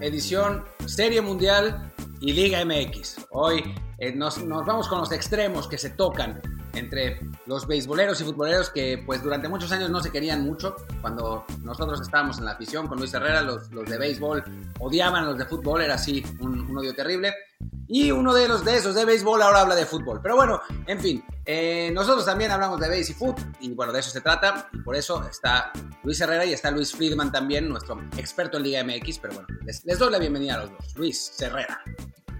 edición Serie Mundial y Liga MX. Hoy eh, nos, vamos con los extremos que se tocan entre los beisboleros y futboleros que pues durante muchos años no se querían mucho. Cuando nosotros estábamos en la afición con Luis Herrera, los, de béisbol odiaban a los de fútbol, era así un odio terrible. Y uno de los de esos de béisbol ahora habla de fútbol. Pero bueno, en fin, eh, nosotros también hablamos de béis y fútbol y bueno, de eso se trata. Y por eso está Luis Herrera y está Luis Friedman también, nuestro experto en Liga MX. Pero bueno, les, doy la bienvenida a los dos. Luis Herrera.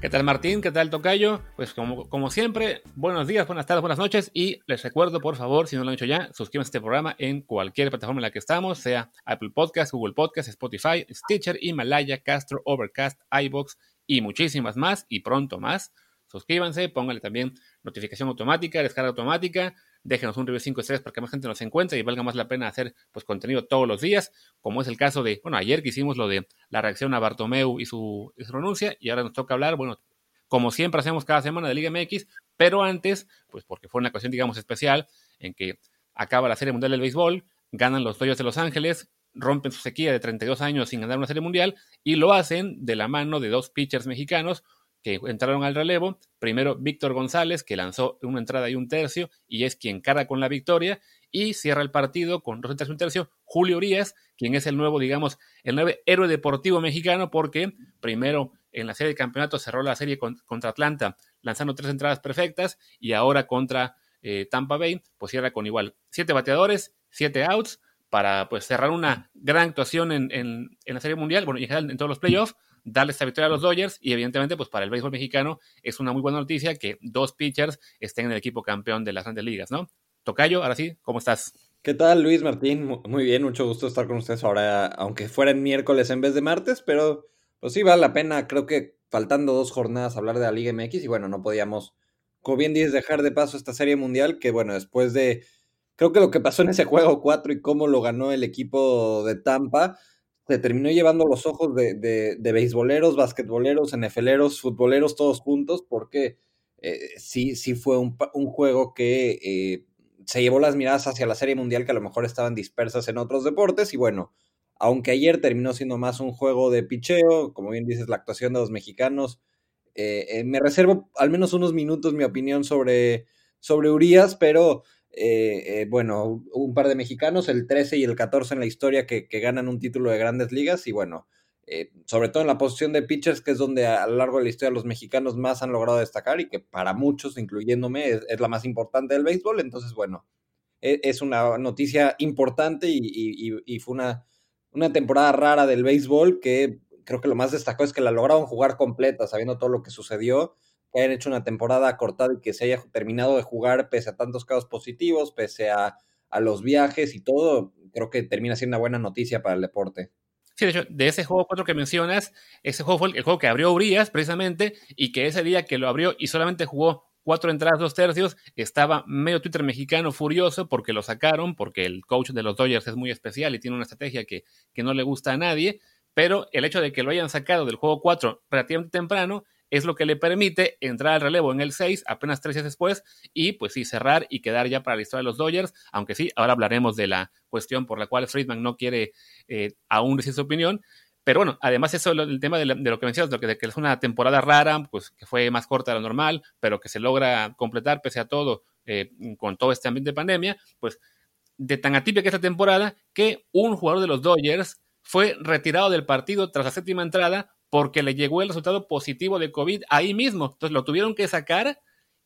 ¿Qué tal Martín? ¿Qué tal Tocayo? Pues como, como, siempre, buenos días, buenas tardes, buenas noches y les recuerdo, por favor, si no lo han hecho ya, suscríbanse a este programa en cualquier plataforma en la que estamos, sea Apple Podcast, Google Podcast, Spotify, Stitcher, Himalaya, Castro, Overcast, iBox y muchísimas más y pronto más. Suscríbanse, pónganle también notificación automática, descarga automática, déjenos un review 5 estrellas para que más gente nos encuentre y valga más la pena hacer pues contenido todos los días, como es el caso de, bueno, ayer que hicimos lo de la reacción a Bartomeu y su, su renuncia y ahora nos toca hablar, bueno, como siempre hacemos cada semana de Liga MX, pero antes, pues porque fue una ocasión, digamos, especial en que acaba la Serie Mundial del Béisbol, ganan los Dodgers de Los Ángeles, rompen su sequía de 32 años sin ganar una Serie Mundial y lo hacen de la mano de dos pitchers mexicanos, que entraron al relevo. Primero Víctor González, que lanzó una entrada y un tercio y es quien carga con la victoria. Y cierra el partido con dos entradas y un tercio Julio Urias, quien es el nuevo, digamos, el nuevo héroe deportivo mexicano, porque primero en la serie de campeonato cerró la serie contra Atlanta, lanzando tres entradas perfectas, y ahora contra eh, Tampa Bay, pues cierra con igual siete bateadores, siete outs, para pues cerrar una gran actuación en, en, en la serie mundial, bueno, y en general en todos los playoffs darle esta victoria a los Dodgers y evidentemente pues para el béisbol mexicano es una muy buena noticia que dos pitchers estén en el equipo campeón de las grandes ligas, ¿no? Tocayo, ahora sí, ¿cómo estás? ¿Qué tal, Luis Martín? Muy bien, mucho gusto estar con ustedes ahora, aunque fuera en miércoles en vez de martes, pero pues sí vale la pena, creo que faltando dos jornadas hablar de la Liga MX y bueno, no podíamos, como bien dices, dejar de paso esta serie mundial que bueno, después de, creo que lo que pasó en ese juego 4 y cómo lo ganó el equipo de Tampa, se terminó llevando los ojos de, de, beisboleros, basquetboleros, NFLeros, futboleros, todos juntos, porque eh, sí, sí fue un, un juego que eh, se llevó las miradas hacia la Serie Mundial, que a lo mejor estaban dispersas en otros deportes, y bueno, aunque ayer terminó siendo más un juego de picheo, como bien dices, la actuación de los mexicanos, eh, me reservo al menos unos minutos mi opinión sobre, sobre Urias, pero eh, eh, bueno, un par de mexicanos, el 13 y el 14 en la historia que, ganan un título de grandes ligas y bueno, eh, sobre todo en la posición de pitchers, que es donde a, lo largo de la historia los mexicanos más han logrado destacar y que para muchos, incluyéndome, es, la más importante del béisbol. Entonces, bueno, es, es una noticia importante y, fue una, una temporada rara del béisbol que creo que lo más destacó es que la lograron jugar completa, sabiendo todo lo que sucedió que hayan hecho una temporada cortada y que se haya terminado de jugar pese a tantos casos positivos, pese a, a los viajes y todo, creo que termina siendo una buena noticia para el deporte. Sí, de hecho, de ese juego 4 que mencionas, ese juego fue el, juego que abrió Urias precisamente y que ese día que lo abrió y solamente jugó cuatro entradas, dos tercios, estaba medio Twitter mexicano furioso porque lo sacaron, porque el coach de los Dodgers es muy especial y tiene una estrategia que, que no le gusta a nadie, pero el hecho de que lo hayan sacado del juego 4 relativamente temprano es lo que le permite entrar al relevo en el 6 apenas tres días después y pues sí cerrar y quedar ya para la historia de los Dodgers, aunque sí, ahora hablaremos de la cuestión por la cual Friedman no quiere eh, aún decir su opinión, pero bueno, además eso el tema de, lo que mencionas, de que, que, es una temporada rara, pues que fue más corta de lo normal, pero que se logra completar pese a todo eh, con todo este ambiente de pandemia, pues de tan atípica esta temporada que un jugador de los Dodgers fue retirado del partido tras la séptima entrada porque le llegó el resultado positivo de COVID ahí mismo. Entonces lo tuvieron que sacar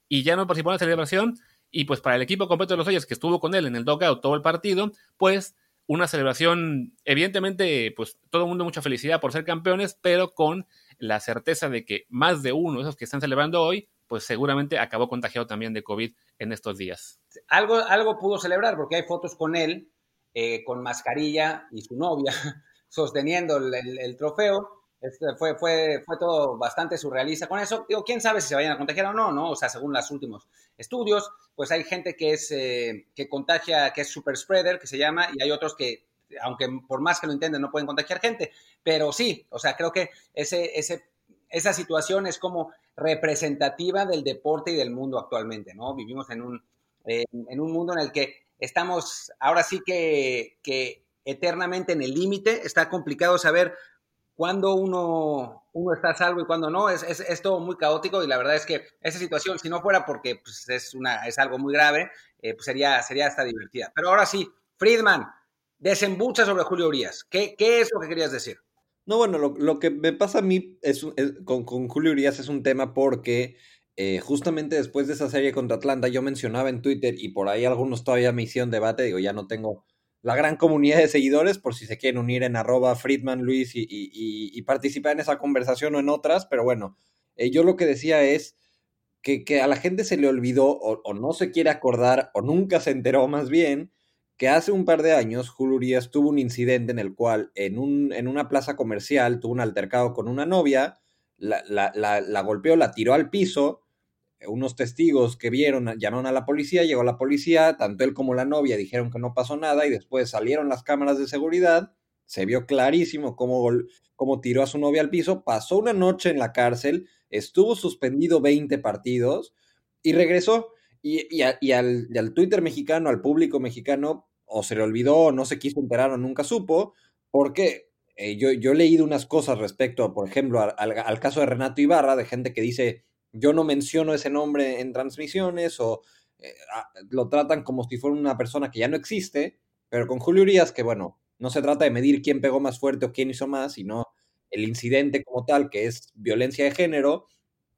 y ya no participó en la celebración. Y pues para el equipo completo de los Dodgers que estuvo con él en el dugout todo el partido, pues una celebración, evidentemente, pues todo el mundo mucha felicidad por ser campeones, pero con la certeza de que más de uno de esos que están celebrando hoy, pues seguramente acabó contagiado también de COVID en estos días. Algo, algo pudo celebrar porque hay fotos con él, eh, con mascarilla y su novia sosteniendo el, el, el trofeo este, fue, fue, fue todo bastante surrealista con eso. Digo, quién sabe si se vayan a contagiar o no, ¿no? O sea, según los últimos estudios, pues hay gente que es eh, que contagia, que es super spreader, que se llama, y hay otros que, aunque por más que lo intenten, no pueden contagiar gente. Pero sí, o sea, creo que ese, ese, esa situación es como representativa del deporte y del mundo actualmente, ¿no? Vivimos en un, en un mundo en el que estamos ahora sí que, que eternamente en el límite, está complicado saber cuando uno, uno está a salvo y cuando no, es, es, todo muy caótico y la verdad es que esa situación, si no fuera porque pues, es, una, es algo muy grave, eh, pues sería, sería hasta divertida. Pero ahora sí, Friedman, desembucha sobre Julio Urias. ¿Qué, qué es lo que querías decir? No, bueno, lo, que me pasa a mí es, con, con, Julio Urias es un tema porque eh, justamente después de esa serie contra Atlanta yo mencionaba en Twitter y por ahí algunos todavía me hicieron debate, digo, ya no tengo la gran comunidad de seguidores, por si se quieren unir en arroba Friedman Luis y, participar en esa conversación o en otras, pero bueno, eh, yo lo que decía es que, a la gente se le olvidó o, no se quiere acordar o nunca se enteró más bien que hace un par de años Julio Urias tuvo un incidente en el cual en, un, en una plaza comercial tuvo un altercado con una novia, la, la, la golpeó, la tiró al piso, unos testigos que vieron llamaron a la policía, llegó la policía, tanto él como la novia dijeron que no pasó nada y después salieron las cámaras de seguridad, se vio clarísimo cómo, cómo tiró a su novia al piso, pasó una noche en la cárcel, estuvo suspendido 20 partidos y regresó. Y, al, al, Twitter mexicano, al público mexicano, o se le olvidó, o no se quiso enterar, o nunca supo, porque eh, yo, yo he leído unas cosas respecto, por ejemplo, al caso de Renato Ibarra, de gente que dice yo no menciono ese nombre en transmisiones o eh, ah, lo tratan como si fuera una persona que ya no existe, pero con Julio Urias, que bueno, no se trata de medir quién pegó más fuerte o quién hizo más, sino el incidente como tal, que es violencia de género,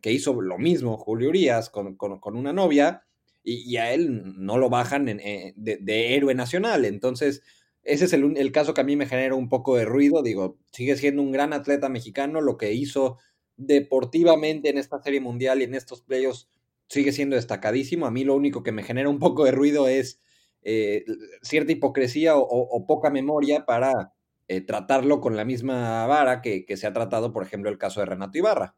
que hizo lo mismo Julio Urias con, una novia, y, a él no lo bajan eh, de, héroe nacional. Entonces, ese es el, el, caso que a mí me genera un poco de ruido. Digo, sigue siendo un gran atleta mexicano, lo que hizo deportivamente en esta serie mundial y en estos playoffs sigue siendo destacadísimo. A mí lo único que me genera un poco de ruido es eh, cierta hipocresía o, poca memoria para eh, tratarlo con la misma vara que, se ha tratado, por ejemplo, el caso de Renato Ibarra.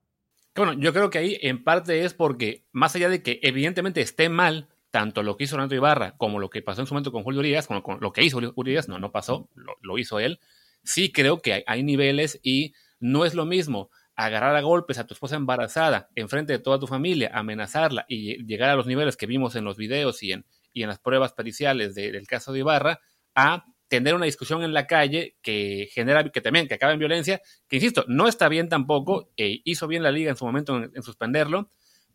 Bueno, yo creo que ahí en parte es porque, más allá de que evidentemente esté mal tanto lo que hizo Renato Ibarra como lo que pasó en su momento con Julio Urias, como con lo que hizo Julio Urias, no, no pasó, lo, hizo él, sí creo que hay niveles y no es lo mismo agarrar a golpes a tu esposa embarazada enfrente de toda tu familia, amenazarla y llegar a los niveles que vimos en los videos y en, las pruebas periciales del caso de Ibarra, a tener una discusión en la calle que genera, que también, que acaba en violencia, que insisto, no está bien tampoco, e hizo bien la liga en su momento en, suspenderlo,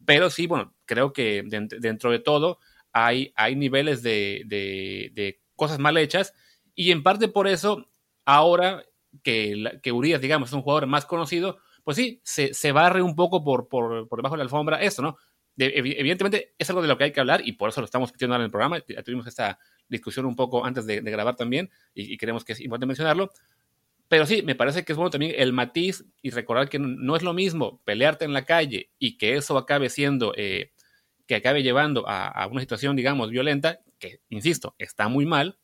pero sí, bueno, creo que dentro de todo hay, hay niveles de, cosas mal hechas y en parte por eso ahora que, que Urias, digamos, es un jugador más conocido, pues sí, se, barre un poco por, por, debajo de la alfombra esto, ¿no? evidentemente es algo de lo que hay que hablar y por eso lo estamos metiendo ahora en el programa. Tuvimos esta discusión un poco antes de, grabar también y, creemos que es importante mencionarlo. Pero sí, me parece que es bueno también el matiz y recordar que no es lo mismo pelearte en la calle y que eso acabe siendo, eh, que acabe llevando a, a, una situación, digamos, violenta, que, insisto, está muy mal,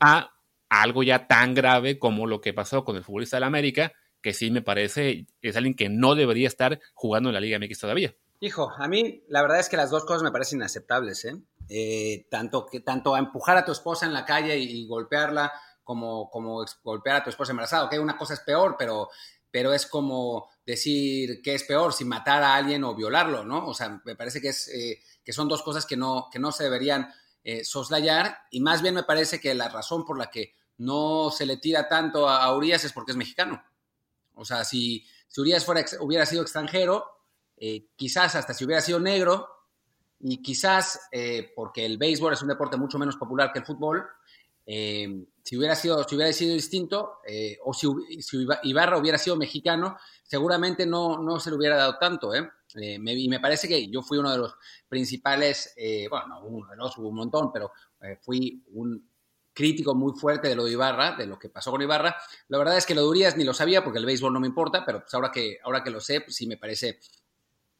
a algo ya tan grave como lo que pasó con el futbolista de la América, que sí me parece es alguien que no debería estar jugando en la Liga MX todavía. Hijo, a mí la verdad es que las dos cosas me parecen inaceptables, ¿eh? eh tanto, tanto a empujar a tu esposa en la calle y, golpearla como, como golpear a tu esposa embarazada, que una cosa es peor, pero, pero es como decir que es peor si matar a alguien o violarlo, ¿no? O sea, me parece que, es, eh, que son dos cosas que no, que no se deberían eh, soslayar y más bien me parece que la razón por la que no se le tira tanto a Urias es porque es mexicano. O sea, si, si Urias fuera, hubiera sido extranjero, eh, quizás hasta si hubiera sido negro, y quizás eh, porque el béisbol es un deporte mucho menos popular que el fútbol, eh, si, hubiera sido, si hubiera sido distinto, o si, Ibarra hubiera sido mexicano, seguramente no, no se le hubiera dado tanto. Me, y me parece que yo fui uno de los principales, bueno, no uno de los, hubo un montón, pero fui un crítico muy fuerte de lo de Ibarra, de lo que pasó con Ibarra. La verdad es que lo de Urias ni lo sabía porque el béisbol no me importa, pero pues ahora que, ahora que lo sé, pues sí me parece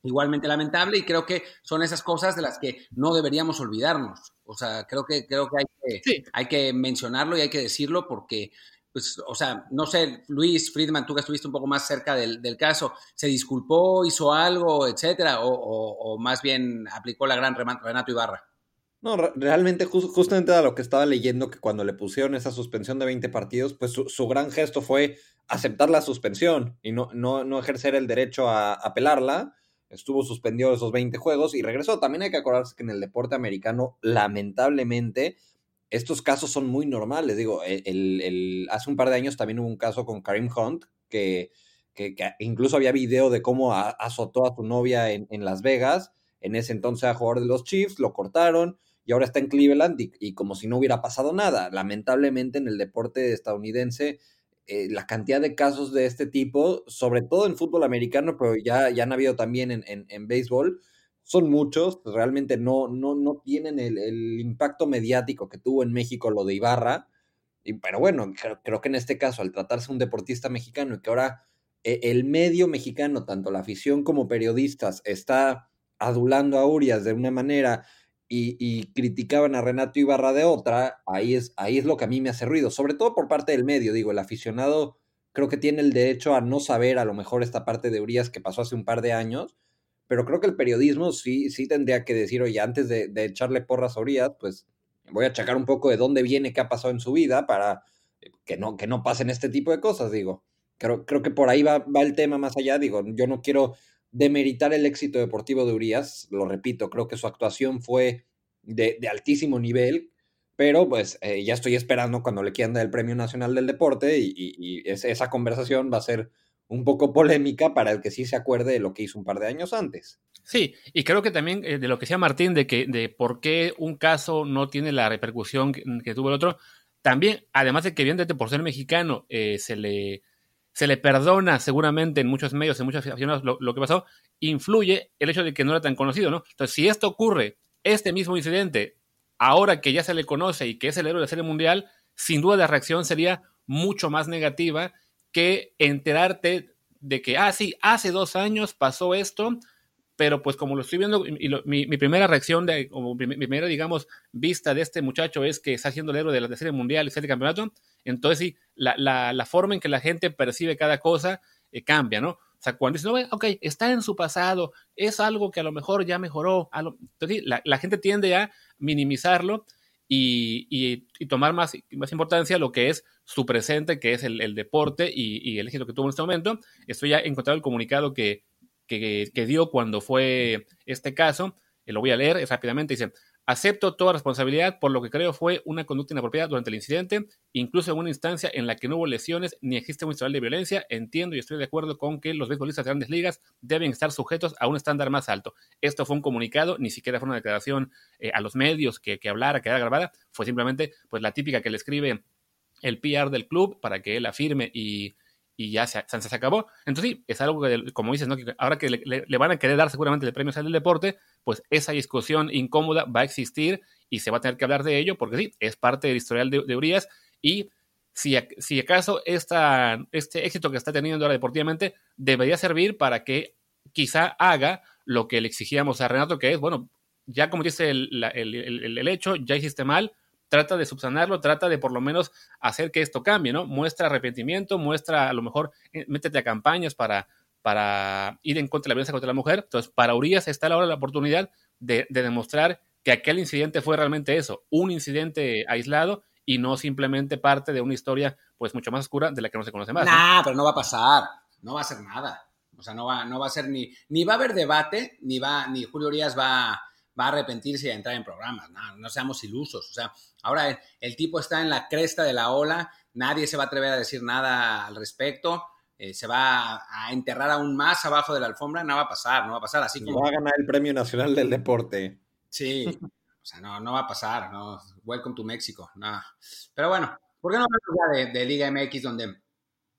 igualmente lamentable y creo que son esas cosas de las que no deberíamos olvidarnos. O sea, creo que, creo que, hay, que hay que mencionarlo y hay que decirlo porque, pues, o sea, no sé, Luis Friedman, tú que estuviste un poco más cerca del, caso, ¿se disculpó, hizo algo, etcétera? O, o, más bien aplicó la gran Renato Ibarra? No, realmente justamente a lo que estaba leyendo, que cuando le pusieron esa suspensión de 20 partidos, pues su, gran gesto fue aceptar la suspensión y no, no, no ejercer el derecho a apelarla. Estuvo suspendido esos 20 juegos y regresó. También hay que acordarse que en el deporte americano, lamentablemente, estos casos son muy normales. Digo, el, el, hace un par de años también hubo un caso con Karim Hunt, que, que, incluso había video de cómo azotó a su novia en, en, Las Vegas. En ese entonces era jugador de los Chiefs, lo cortaron y ahora está en Cleveland y, como si no hubiera pasado nada. Lamentablemente en el deporte estadounidense eh, la cantidad de casos de este tipo, sobre todo en fútbol americano, pero ya, ya han habido también en, en, béisbol, son muchos, realmente no, no, no tienen el, impacto mediático que tuvo en México lo de Ibarra. Pero bueno, creo, creo, que en este caso, al tratarse un deportista mexicano y que ahora eh, el medio mexicano, tanto la afición como periodistas, está adulando a Urias de una manera y, criticaban a Renato Ibarra de otra, ahí es, ahí es lo que a mí me hace ruido, sobre todo por parte del medio, digo, el aficionado creo que tiene el derecho a no saber a lo mejor esta parte de Urias que pasó hace un par de años, pero creo que el periodismo sí, sí tendría que decir, oye, antes de, echarle porras a Urias, pues voy a checar un poco de dónde viene, qué ha pasado en su vida para que no, que no pasen este tipo de cosas, digo. Creo, creo que por ahí va, va el tema más allá, digo, yo no quiero demeritar el éxito deportivo de Urias, lo repito, creo que su actuación fue de, altísimo nivel, pero pues eh, ya estoy esperando cuando le quieran dar el Premio Nacional del Deporte y, esa conversación va a ser un poco polémica para el que sí se acuerde de lo que hizo un par de años antes. Sí, y creo que también eh, de lo que decía Martín, de que de por qué un caso no tiene la repercusión que, tuvo el otro, también, además de que evidentemente por ser mexicano eh, se le se le perdona seguramente en muchos medios, en muchos aficionados lo, que pasó, influye el hecho de que no era tan conocido, ¿no? Entonces, si esto ocurre, este mismo incidente, ahora que ya se le conoce y que es el héroe de la serie mundial, sin duda la reacción sería mucho más negativa que enterarte de que, ah, sí, hace dos años pasó esto, pero pues como lo estoy viendo, y mi, primera reacción, de, como mi, primera, digamos, vista de este muchacho es que está siendo el héroe de la serie mundial y serie campeonato, entonces sí, la, la, forma en que la gente percibe cada cosa eh, cambia, ¿no? O sea, cuando dice, no, ok, está en su pasado, es algo que a lo mejor ya mejoró, entonces la, la, gente tiende a minimizarlo y, y, tomar más, más importancia lo que es su presente, que es el, el deporte y, y, el éxito que tuvo en este momento. Estoy ya encontrado el comunicado que, que, dio cuando fue este caso, eh, lo voy a leer rápidamente, dice, Acepto toda responsabilidad por lo que creo fue una conducta inapropiada durante el incidente, incluso en una instancia en la que no hubo lesiones ni existe un historial de violencia. Entiendo y estoy de acuerdo con que los beisbolistas de grandes ligas deben estar sujetos a un estándar más alto. Esto fue un comunicado, ni siquiera fue una declaración eh, a los medios que, que hablara, que era grabada, fue simplemente pues la típica que le escribe el PR del club para que él afirme y, y ya se, se, acabó. Entonces sí, es algo que, como dices, ¿no? que ahora que le, van a querer dar seguramente el premio Sal del Deporte, pues esa discusión incómoda va a existir y se va a tener que hablar de ello, porque sí, es parte del historial de, Urias y si, si acaso este éxito que está teniendo ahora deportivamente debería servir para que quizá haga lo que le exigíamos a Renato, que es, bueno, ya como dice el, el, el, el hecho, ya hiciste mal, trata de subsanarlo, trata de por lo menos hacer que esto cambie, ¿no? Muestra arrepentimiento, muestra a lo mejor, eh, métete a campañas para, para ir en contra de la violencia contra la mujer. Entonces, para Urias está ahora la oportunidad de, demostrar que aquel incidente fue realmente eso, un incidente aislado y no simplemente parte de una historia pues mucho más oscura de la que no se conoce más. Nah, pero no va a pasar, no va a ser nada. O sea, no va, no va a ser ni, ni va a haber debate, ni va, ni Julio Urias va, va a arrepentirse de entrar en programas. No, no seamos ilusos. O sea, ahora el, tipo está en la cresta de la ola, nadie se va a atrever a decir nada al respecto. Eh, se va a, enterrar aún más abajo de la alfombra, no va a pasar, no va a pasar así como... Va a ganar el Premio Nacional del Deporte. Sí, o sea, no, no va a pasar, no, welcome to México, no. Pero bueno, ¿por qué no hablamos ya de, de Liga MX, donde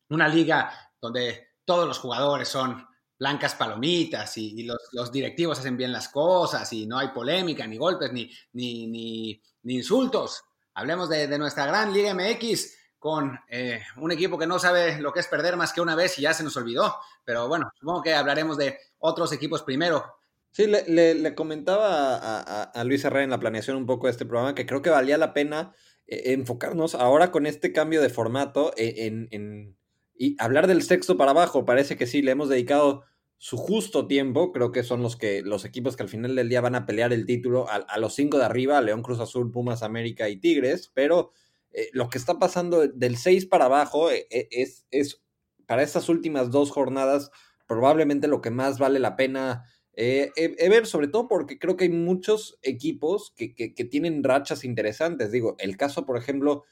una liga donde todos los jugadores son blancas palomitas y, los, directivos hacen bien las cosas y no hay polémica, ni golpes, ni, ni, ni, insultos. Hablemos de, nuestra gran Liga MX con eh, un equipo que no sabe lo que es perder más que una vez y ya se nos olvidó. Pero bueno, supongo que hablaremos de otros equipos primero. Sí, le, comentaba a, Luis Herrera en la planeación un poco de este programa que creo que valía la pena eh, enfocarnos ahora con este cambio de formato e, en y hablar del sexto para abajo, parece que sí, le hemos dedicado su justo tiempo. Creo que son los que los equipos que al final del día van a pelear el título a, los cinco de arriba, León Cruz Azul, Pumas América y Tigres. Pero eh, lo que está pasando del 6 para abajo eh, eh, es, es, para estas últimas dos jornadas probablemente lo que más vale la pena ver, sobre todo porque creo que hay muchos equipos que, que, que tienen rachas interesantes. Digo, el caso, por ejemplo,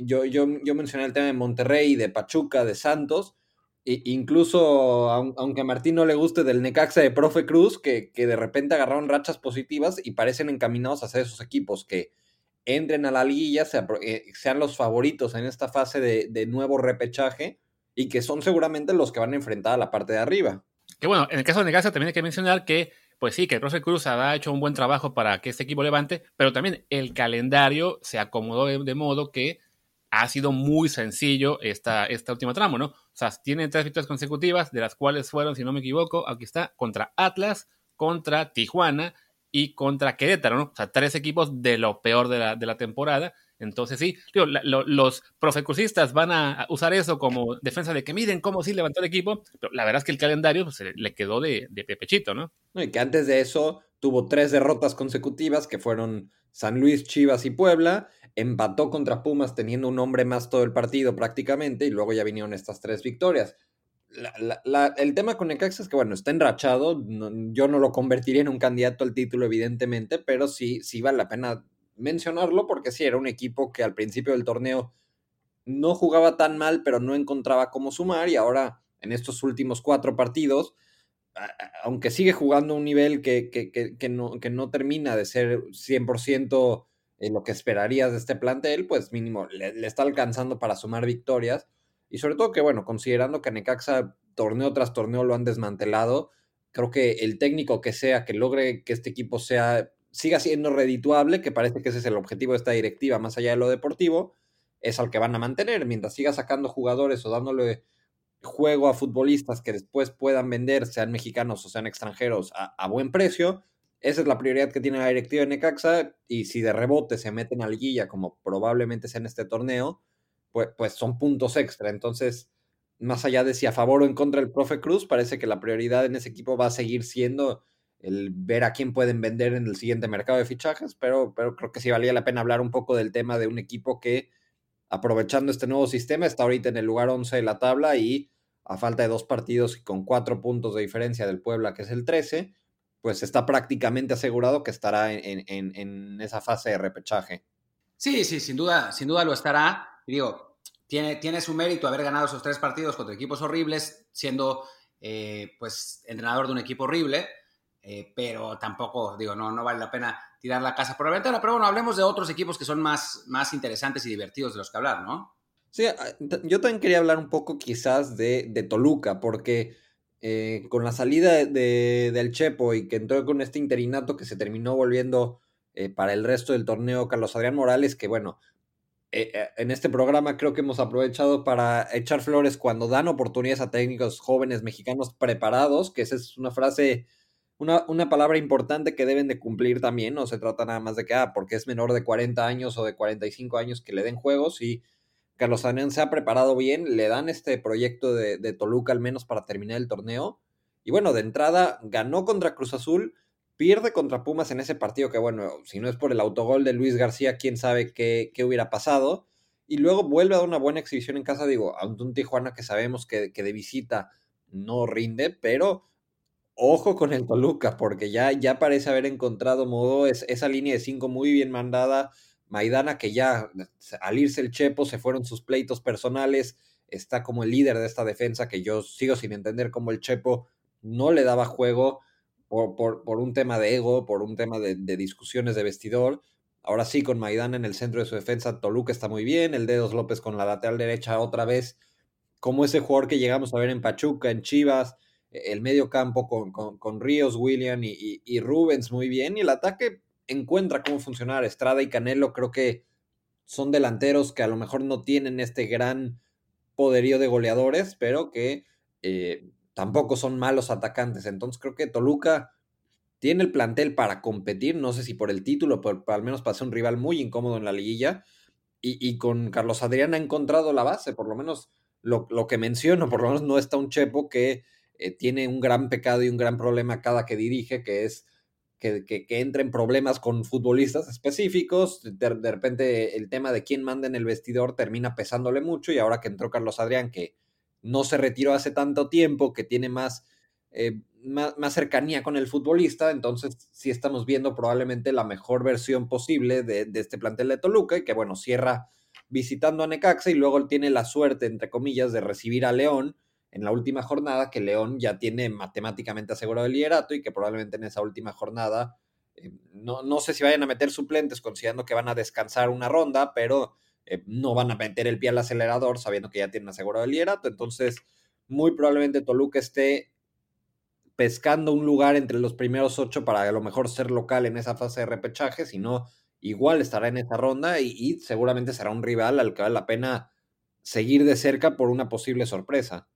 yo, yo, yo mencioné el tema de Monterrey, de Pachuca, de Santos, incluso, aunque a Martín no le guste del Necaxa de Profe Cruz, que, que de repente agarraron rachas positivas y parecen encaminados a ser esos equipos que entren a la liguilla, eh, sean los favoritos en esta fase de, de nuevo repechaje y que son seguramente los que van a enfrentar a la parte de arriba. Que bueno, en el caso de Necaxa también hay que mencionar que, pues sí, que el profe Cruz ha hecho un buen trabajo para que este equipo levante, pero también el calendario se acomodó de, modo que ha sido muy sencillo esta, esta última tramo, ¿no? O sea, tienen tres victorias consecutivas, de las cuales fueron, si no me equivoco, aquí está, contra Atlas, contra Tijuana y contra Querétaro, ¿no? O sea, tres equipos de lo peor de la, de la temporada. Entonces sí, los profecursistas van a usar eso como defensa de que miren cómo sí levantó el equipo, pero la verdad es que el calendario pues, le quedó de, de pepechito, ¿no? Y que antes de eso tuvo tres derrotas consecutivas que fueron San Luis, Chivas y Puebla, empató contra Pumas teniendo un hombre más todo el partido prácticamente y luego ya vinieron estas tres victorias. el tema con Necaxa es que, bueno, está enrachado. yo no lo convertiría en un candidato al título, evidentemente, pero sí, sí vale la pena mencionarlo porque sí, era un equipo que al principio del torneo no jugaba tan mal, pero no encontraba cómo sumar y ahora en estos últimos cuatro partidos, aunque sigue jugando a un nivel que, que, no, que no termina de ser 100% lo que esperarías de este plantel, pues mínimo le, le, está alcanzando para sumar victorias. Y sobre todo que, bueno, considerando que Necaxa torneo tras torneo lo han desmantelado, creo que el técnico que sea que logre que este equipo sea siga siendo redituable, que parece que ese es el objetivo de esta directiva, más allá de lo deportivo, es al que van a mantener. Mientras siga sacando jugadores o dándole juego a futbolistas que después puedan vender, sean mexicanos o sean extranjeros, a, buen precio, esa es la prioridad que tiene la directiva de Necaxa. Y si de rebote se meten a liguilla, como probablemente sea en este torneo, pues, pues son puntos extra. Entonces, más allá de si a favor o en contra del profe Cruz, parece que la prioridad en ese equipo va a seguir siendo el ver a quién pueden vender en el siguiente mercado de fichajes, pero, pero creo que sí valía la pena hablar un poco del tema de un equipo que, aprovechando este nuevo sistema, está ahorita en el lugar 11 de la tabla y a falta de dos partidos y con cuatro puntos de diferencia del Puebla, que es el 13, pues está prácticamente asegurado que estará en, en, esa fase de repechaje. Sí, sí, sin duda, sin duda lo estará. Digo, tiene, tiene su mérito haber ganado esos tres partidos contra equipos horribles, siendo eh, pues entrenador de un equipo horrible eh, pero tampoco, digo, no, no vale la pena tirar la casa por la ventana. Pero bueno, hablemos de otros equipos que son más, más interesantes y divertidos de los que hablar, ¿no? Sí, ah, yo también quería hablar un poco quizás de, de Toluca, porque eh, con la salida de, del Chepo y que entró con este interinato que se terminó volviendo eh, para el resto del torneo Carlos Adrián Morales, que bueno, en este programa creo que hemos aprovechado para echar flores cuando dan oportunidades a técnicos jóvenes mexicanos preparados, que esa es una frase una, palabra importante que deben de cumplir también, no se trata nada más de que, ah, porque es menor de 40 años o de 45 años que le den juegos y Carlos Adrián se ha preparado bien, le dan este proyecto de, Toluca al menos para terminar el torneo. Y bueno, de entrada ganó contra Cruz Azul, pierde contra Pumas en ese partido que bueno, si no es por el autogol de Luis García, quién sabe qué, qué hubiera pasado. Y luego vuelve a dar una buena exhibición en casa, digo, ante un Tijuana que sabemos que, que de visita no rinde, pero ojo con el Toluca, porque ya, ya parece haber encontrado modo, es, esa línea de cinco muy bien mandada. Maidana, que ya al irse el Chepo se fueron sus pleitos personales, está como el líder de esta defensa, que yo sigo sin entender cómo el Chepo no le daba juego por, por, un tema de ego, por un tema de, de, discusiones de vestidor. Ahora sí, con Maidana en el centro de su defensa, Toluca está muy bien, el Dedos López con la lateral derecha otra vez, como ese jugador que llegamos a ver en Pachuca, en Chivas, el medio campo con, Ríos, William y, Rubens muy bien, y el ataque encuentra cómo funcionar. Estrada y Canelo creo que son delanteros que a lo mejor no tienen este gran poderío de goleadores, pero que eh, tampoco son malos atacantes. Entonces creo que Toluca tiene el plantel para competir, no sé si por el título, pero al menos para ser un rival muy incómodo en la liguilla. Y, con Carlos Adrián ha encontrado la base, por lo menos lo, lo que menciono, por lo menos no está un Chepo que eh, tiene un gran pecado y un gran problema cada que dirige, que es que, que, entre en problemas con futbolistas específicos. De, repente el tema de quién manda en el vestidor termina pesándole mucho y ahora que entró Carlos Adrián, que no se retiró hace tanto tiempo, que tiene más, eh, más, cercanía con el futbolista, entonces sí estamos viendo probablemente la mejor versión posible de, de este plantel de Toluca y que bueno, cierra visitando a Necaxa y luego tiene la suerte, entre comillas, de recibir a León en la última jornada que León ya tiene matemáticamente asegurado el liderato y que probablemente en esa última jornada, eh, no, no, sé si vayan a meter suplentes considerando que van a descansar una ronda, pero eh, no van a meter el pie al acelerador sabiendo que ya tienen asegurado el liderato. Entonces, muy probablemente Toluca esté pescando un lugar entre los primeros ocho para a lo mejor ser local en esa fase de repechaje, si no, igual estará en esa ronda y, y seguramente será un rival al que vale la pena seguir de cerca por una posible sorpresa.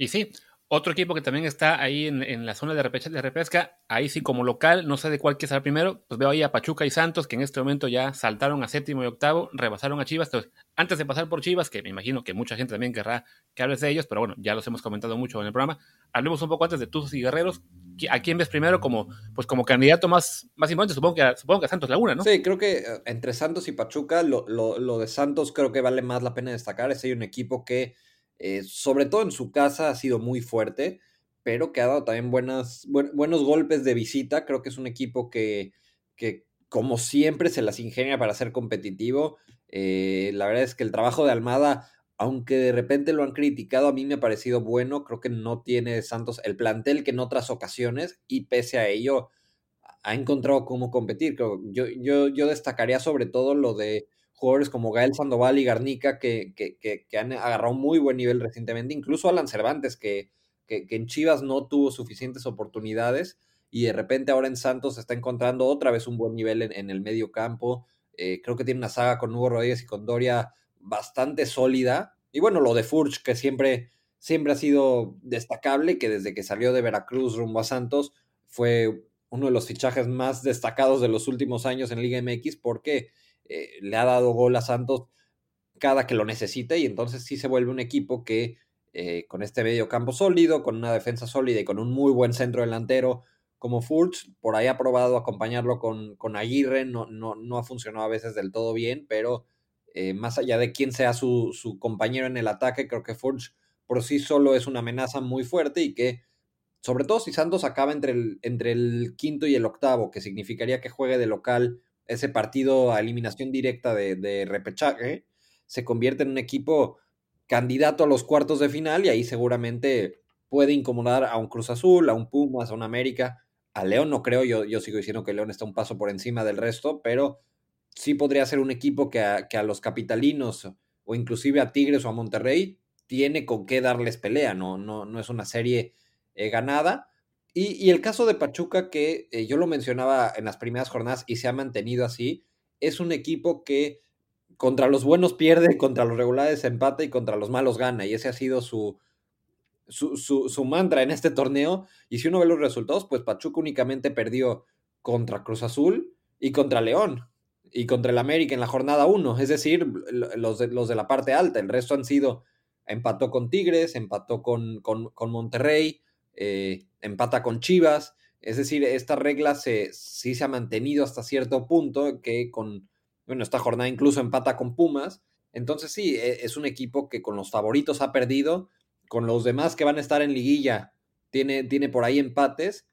Y sí, otro equipo que también está ahí en, la zona de, de repesca, ahí sí como local, no sé de cuál será primero, pues veo ahí a Pachuca y Santos, que en este momento ya saltaron a séptimo y octavo, rebasaron a Chivas. Entonces, antes de pasar por Chivas, que me imagino que mucha gente también querrá que hables de ellos, pero bueno, ya los hemos comentado mucho en el programa, hablemos un poco antes de Tuzos y Guerreros. ¿A quién ves primero como, pues como candidato más, más importante? Supongo que, supongo que a Santos Laguna, ¿no? Sí, creo que eh, entre Santos y Pachuca, lo, lo de Santos creo que vale más la pena destacar. Es hay un equipo que eh, sobre todo en su casa ha sido muy fuerte, pero que ha dado también buenos golpes de visita. Creo que es un equipo que, que como siempre, se las ingenia para ser competitivo. Eh, la verdad es que el trabajo de Almada, aunque de repente lo han criticado, a mí me ha parecido bueno. Creo que no tiene Santos el plantel que en otras ocasiones, y pese a ello, ha encontrado cómo competir. Yo, yo, yo destacaría sobre todo lo de jugadores como Gael Sandoval y Garnica que, que, han agarrado un muy buen nivel recientemente, incluso Alan Cervantes, que, que, en Chivas no tuvo suficientes oportunidades y de repente ahora en Santos está encontrando otra vez un buen nivel en, el medio campo. Eh, creo que tiene una saga con Hugo Rodríguez y con Doria bastante sólida. Y bueno, lo de Furch, que siempre, siempre ha sido destacable, que desde que salió de Veracruz rumbo a Santos fue uno de los fichajes más destacados de los últimos años en Liga MX, porque eh, le ha dado gol a Santos cada que lo necesite y entonces sí se vuelve un equipo que eh, con este medio campo sólido, con una defensa sólida y con un muy buen centro delantero como Furch, por ahí ha probado acompañarlo con, con Aguirre, no, no, no, ha funcionado a veces del todo bien, pero eh, más allá de quién sea su, su, compañero en el ataque, creo que Furch por sí solo es una amenaza muy fuerte y que, sobre todo si Santos acaba entre el, entre el quinto y el octavo, que significaría que juegue de local ese partido a eliminación directa de, repechaje, se convierte en un equipo candidato a los cuartos de final y ahí seguramente puede incomodar a un Cruz Azul, a un Pumas, a un América. A León no creo, yo, yo sigo diciendo que León está un paso por encima del resto, pero sí podría ser un equipo que a, que a los capitalinos o inclusive a Tigres o a Monterrey tiene con qué darles pelea, no, no, no es una serie eh, ganada y, el caso de Pachuca, que eh, yo lo mencionaba en las primeras jornadas y se ha mantenido así, es un equipo que contra los buenos pierde, contra los regulares empata y contra los malos gana. Y ese ha sido su, su, su, mantra en este torneo. Y si uno ve los resultados, pues Pachuca únicamente perdió contra Cruz Azul y contra León y contra el América en la jornada 1, es decir, los de, los de la parte alta. El resto han sido, empató con Tigres, empató con, con, con Monterrey, eh, empata con Chivas. Es decir, esta regla se, sí se ha mantenido hasta cierto punto, que con, bueno, esta jornada incluso empata con Pumas. Entonces sí, e, es un equipo que con los favoritos ha perdido, con los demás que van a estar en liguilla tiene, tiene por ahí empates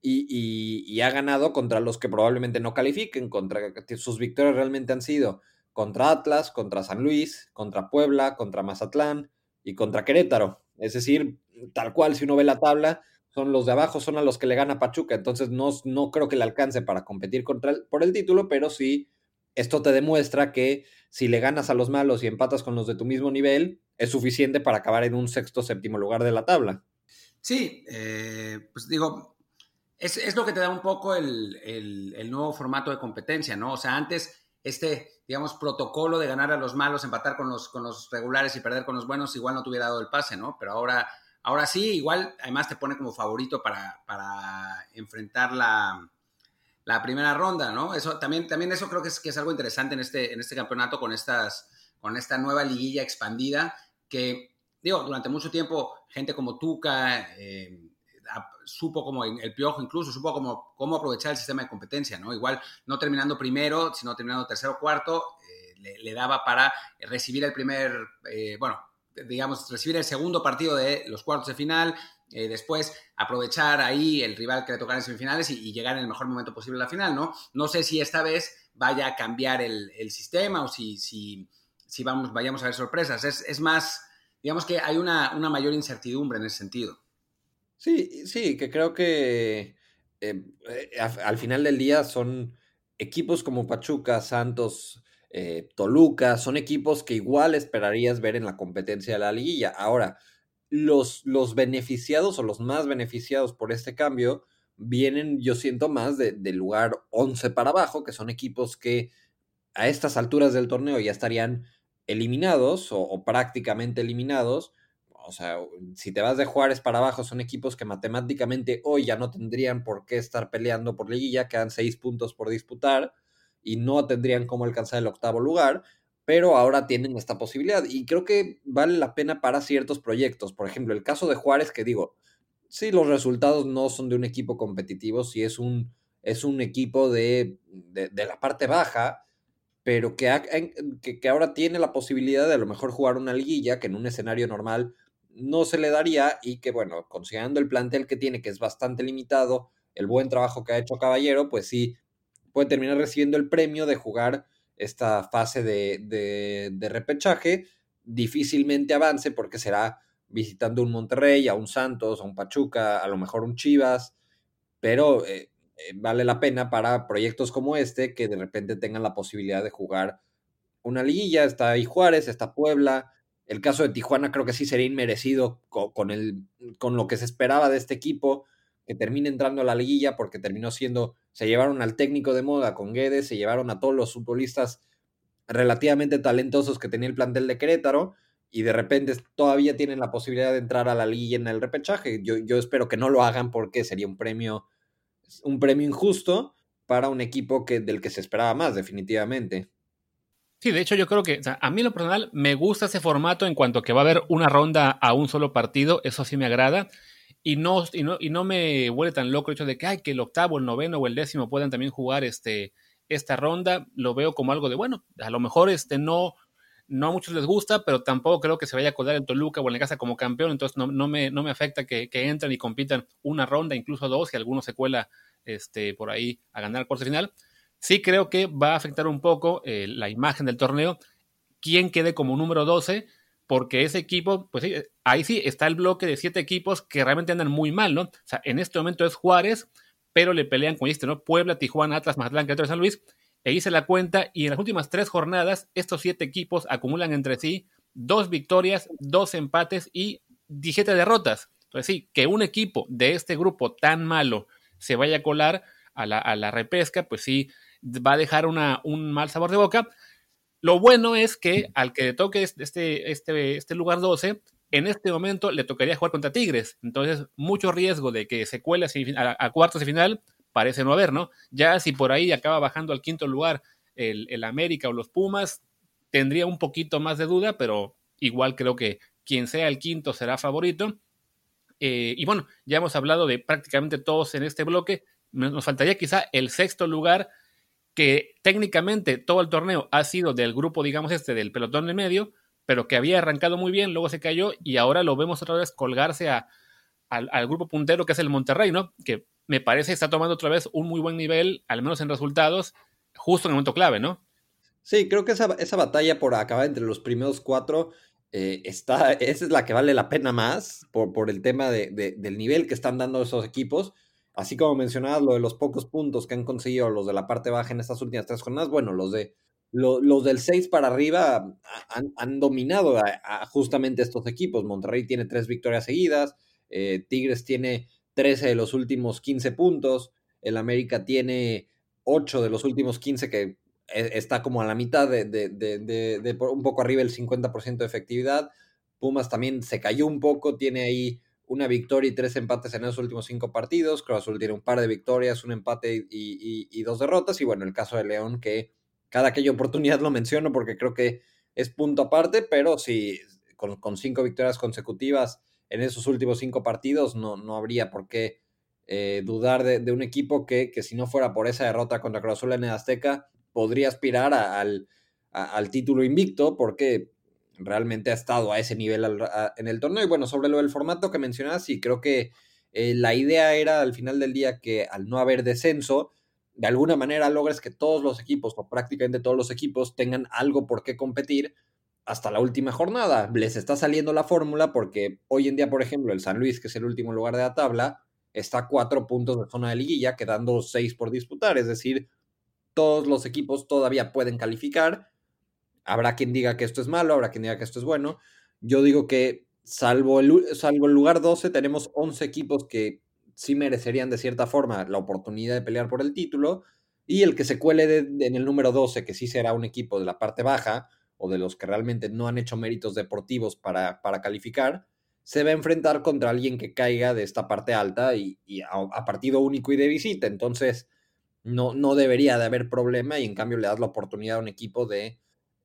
y, y, ha ganado contra los que probablemente no califiquen, contra sus victorias realmente han sido contra Atlas, contra San Luis, contra Puebla, contra Mazatlán y contra Querétaro. Es decir, tal cual, si uno ve la tabla, son los de abajo, son a los que le gana Pachuca. Entonces no, no creo que le alcance para competir contra por el título, pero sí, esto te demuestra que si le ganas a los malos y empatas con los de tu mismo nivel, es suficiente para acabar en un sexto séptimo lugar de la tabla. Sí, eh, pues digo, es, lo que te da un poco el, el, nuevo formato de competencia, ¿no? O sea, antes este, digamos, protocolo de ganar a los malos, empatar con los, con los regulares y perder con los buenos, igual no te hubiera dado el pase, ¿no? Pero ahora, ahora sí, igual, además te pone como favorito para, para enfrentar la, la primera ronda, ¿no? Eso también, también eso creo que es, algo interesante en este, en este campeonato con, estas, con esta nueva liguilla expandida que, digo, durante mucho tiempo gente como Tuca, eh, supo como el piojo incluso, supo como cómo aprovechar el sistema de competencia, ¿no? Igual no terminando primero, sino terminando tercero o cuarto, eh, le, daba para recibir el primer, eh, bueno, digamos, recibir el segundo partido de los cuartos de final, eh, después aprovechar ahí el rival que le tocara en semifinales y, llegar en el mejor momento posible a la final, ¿no? No sé si esta vez vaya a cambiar el, sistema o si, si, si, vamos, vayamos a ver sorpresas. Es, es más digamos que hay una, una mayor incertidumbre en ese sentido. Sí, sí, que creo que eh, eh, al final del día son equipos como Pachuca, Santos, eh, Toluca, son equipos que igual esperarías ver en la competencia de la liguilla. Ahora, los, los beneficiados o los más beneficiados por este cambio vienen, yo siento, más del de lugar 11 para abajo, que son equipos que a estas alturas del torneo ya estarían eliminados o prácticamente eliminados o sea, si te vas de Juárez para abajo, son equipos que matemáticamente hoy ya no tendrían por qué estar peleando por liguilla, quedan seis puntos por disputar y no tendrían cómo alcanzar el octavo lugar, pero ahora tienen esta posibilidad y creo que vale la pena para ciertos proyectos. Por ejemplo, el caso de Juárez, que digo, sí, los resultados no son de un equipo competitivo, sí es un, es un equipo de, de, la parte baja, pero que, que, que, ahora tiene la posibilidad de a lo mejor jugar una liguilla, que en un escenario normal no se le daría y que, bueno, considerando el plantel que tiene, que es bastante limitado, el buen trabajo que ha hecho Caballero, pues sí, puede terminar recibiendo el premio de jugar esta fase de, repechaje. Difícilmente avance porque será visitando un Monterrey, a un Santos, a un Pachuca, a lo mejor un Chivas, pero eh, eh, vale la pena para proyectos como este que de repente tengan la posibilidad de jugar una liguilla. Está ahí Juárez, está Puebla, el caso de Tijuana creo que sí sería inmerecido con, el, con lo que se esperaba de este equipo, que termine entrando a la liguilla porque terminó siendo, se llevaron al técnico de moda con Guedes, se llevaron a todos los futbolistas relativamente talentosos que tenía el plantel de Querétaro y de repente todavía tienen la posibilidad de entrar a la liguilla en el repechaje. Yo, yo espero que no lo hagan porque sería un premio, un premio injusto para un equipo que, del que se esperaba más, definitivamente. Sí, de hecho yo creo que a mí lo personal me gusta ese formato en cuanto que va a haber una ronda a un solo partido, eso sí me agrada. Y no, y no, y no me huele tan loco el hecho de que, ay, que el octavo, el noveno o el décimo puedan también jugar este, esta ronda. Lo veo como algo de, bueno, a lo mejor este no, no a muchos les gusta, pero tampoco creo que se vaya a colar en Toluca o en la casa como campeón, entonces no, no, me, no me afecta que, entren y compitan una ronda, incluso dos, y alguno se cuela este, por ahí a ganar cuarto final. Sí creo que va a afectar un poco eh, la imagen del torneo, quién quede como número 12, porque ese equipo, pues sí, ahí sí está el bloque de siete equipos que realmente andan muy mal, ¿no? O sea, en este momento es Juárez, pero le pelean con este, ¿no? Puebla, Tijuana, Atlas, Mazatlán, Querétaro, San Luis, e hice la cuenta y en las últimas tres jornadas estos siete equipos acumulan entre sí dos victorias, dos empates y 17 derrotas. Entonces sí, que un equipo de este grupo tan malo se vaya a colar a la, a la repesca, pues sí, va a dejar una, un mal sabor de boca. Lo bueno es que al que le toque este, este, este lugar 12, en este momento le tocaría jugar contra Tigres. Entonces, mucho riesgo de que se cuele a, cuartos de final parece no haber, ¿no? Ya si por ahí acaba bajando al quinto lugar el, América o los Pumas, tendría un poquito más de duda, pero igual creo que quien sea el quinto será favorito. Eh, y bueno, ya hemos hablado de prácticamente todos en este bloque. Nos faltaría quizá el sexto lugar que técnicamente todo el torneo ha sido del grupo, digamos, este, del pelotón de medio, pero que había arrancado muy bien, luego se cayó y ahora lo vemos otra vez colgarse a, al, grupo puntero que es el Monterrey, ¿no? Que me parece está tomando otra vez un muy buen nivel, al menos en resultados, justo en el momento clave, ¿no? Sí, creo que esa, esa batalla por acabar entre los primeros cuatro eh, está, esa es la que vale la pena más por, por el tema de, del nivel que están dando esos equipos Así como mencionabas lo de los pocos puntos que han conseguido los de la parte baja en estas últimas tres jornadas, bueno, los de del 6 para arriba han, dominado a, justamente estos equipos. Monterrey tiene tres victorias seguidas, eh, Tigres tiene 13 de los últimos 15 puntos, el América tiene 8 de los últimos 15 que e, está como a la mitad de, de, de un poco arriba el 50% de efectividad. Pumas también se cayó un poco, tiene ahí una victoria y tres empates en esos últimos cinco partidos. Cruz Azul tiene un par de victorias, un empate y, dos derrotas. Y bueno, el caso de León, que cada que hay oportunidad lo menciono porque creo que es punto aparte, pero sí, con, cinco victorias consecutivas en esos últimos cinco partidos, no, no habría por qué eh, dudar de, un equipo que, que, si no fuera por esa derrota contra Cruz Azul en el Azteca, podría aspirar al, al título invicto, porque realmente ha estado a ese nivel en el torneo. Y bueno, sobre lo del formato que mencionas, sí, creo que eh, la idea era al final del día que al no haber descenso, de alguna manera logres que todos los equipos o prácticamente todos los equipos tengan algo por qué competir hasta la última jornada. Les está saliendo la fórmula porque hoy en día, por ejemplo, el San Luis, que es el último lugar de la tabla, está a cuatro puntos de zona de liguilla, quedando seis por disputar. Es decir, todos los equipos todavía pueden calificar. Habrá quien diga que esto es malo, habrá quien diga que esto es bueno. Yo digo que salvo el, salvo el lugar 12, tenemos 11 equipos que sí merecerían de cierta forma la oportunidad de pelear por el título. Y el que se cuele en el número 12, que sí será un equipo de la parte baja o de los que realmente no han hecho méritos deportivos para, para calificar, se va a enfrentar contra alguien que caiga de esta parte alta y, a, partido único y de visita. Entonces, no, no debería de haber problema y en cambio le das la oportunidad a un equipo de,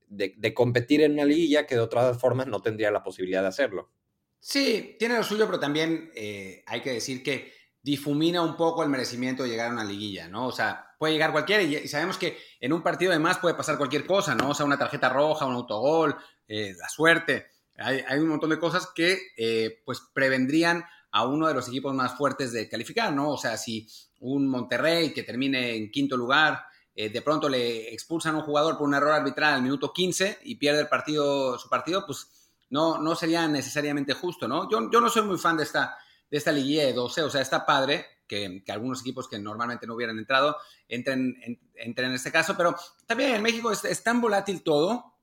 de, competir en una liguilla que de otras formas no tendría la posibilidad de hacerlo. Sí, tiene lo suyo, pero también eh, hay que decir que difumina un poco el merecimiento de llegar a una liguilla, ¿no? O sea, puede llegar cualquiera y, sabemos que en un partido de más puede pasar cualquier cosa, ¿no? O sea, una tarjeta roja, un autogol, eh, la suerte. Hay, un montón de cosas que eh, pues prevendrían a uno de los equipos más fuertes de calificar, ¿no? O sea, si un Monterrey que termine en quinto lugar, eh, de pronto le expulsan a un jugador por un error arbitral al minuto 15 y pierde el partido, su partido, pues no, no sería necesariamente justo, ¿no? Yo, yo no soy muy fan de esta, de esta liguilla de 12, o sea, está padre que, algunos equipos que normalmente no hubieran entrado entren, en este caso, pero también en México es, tan volátil todo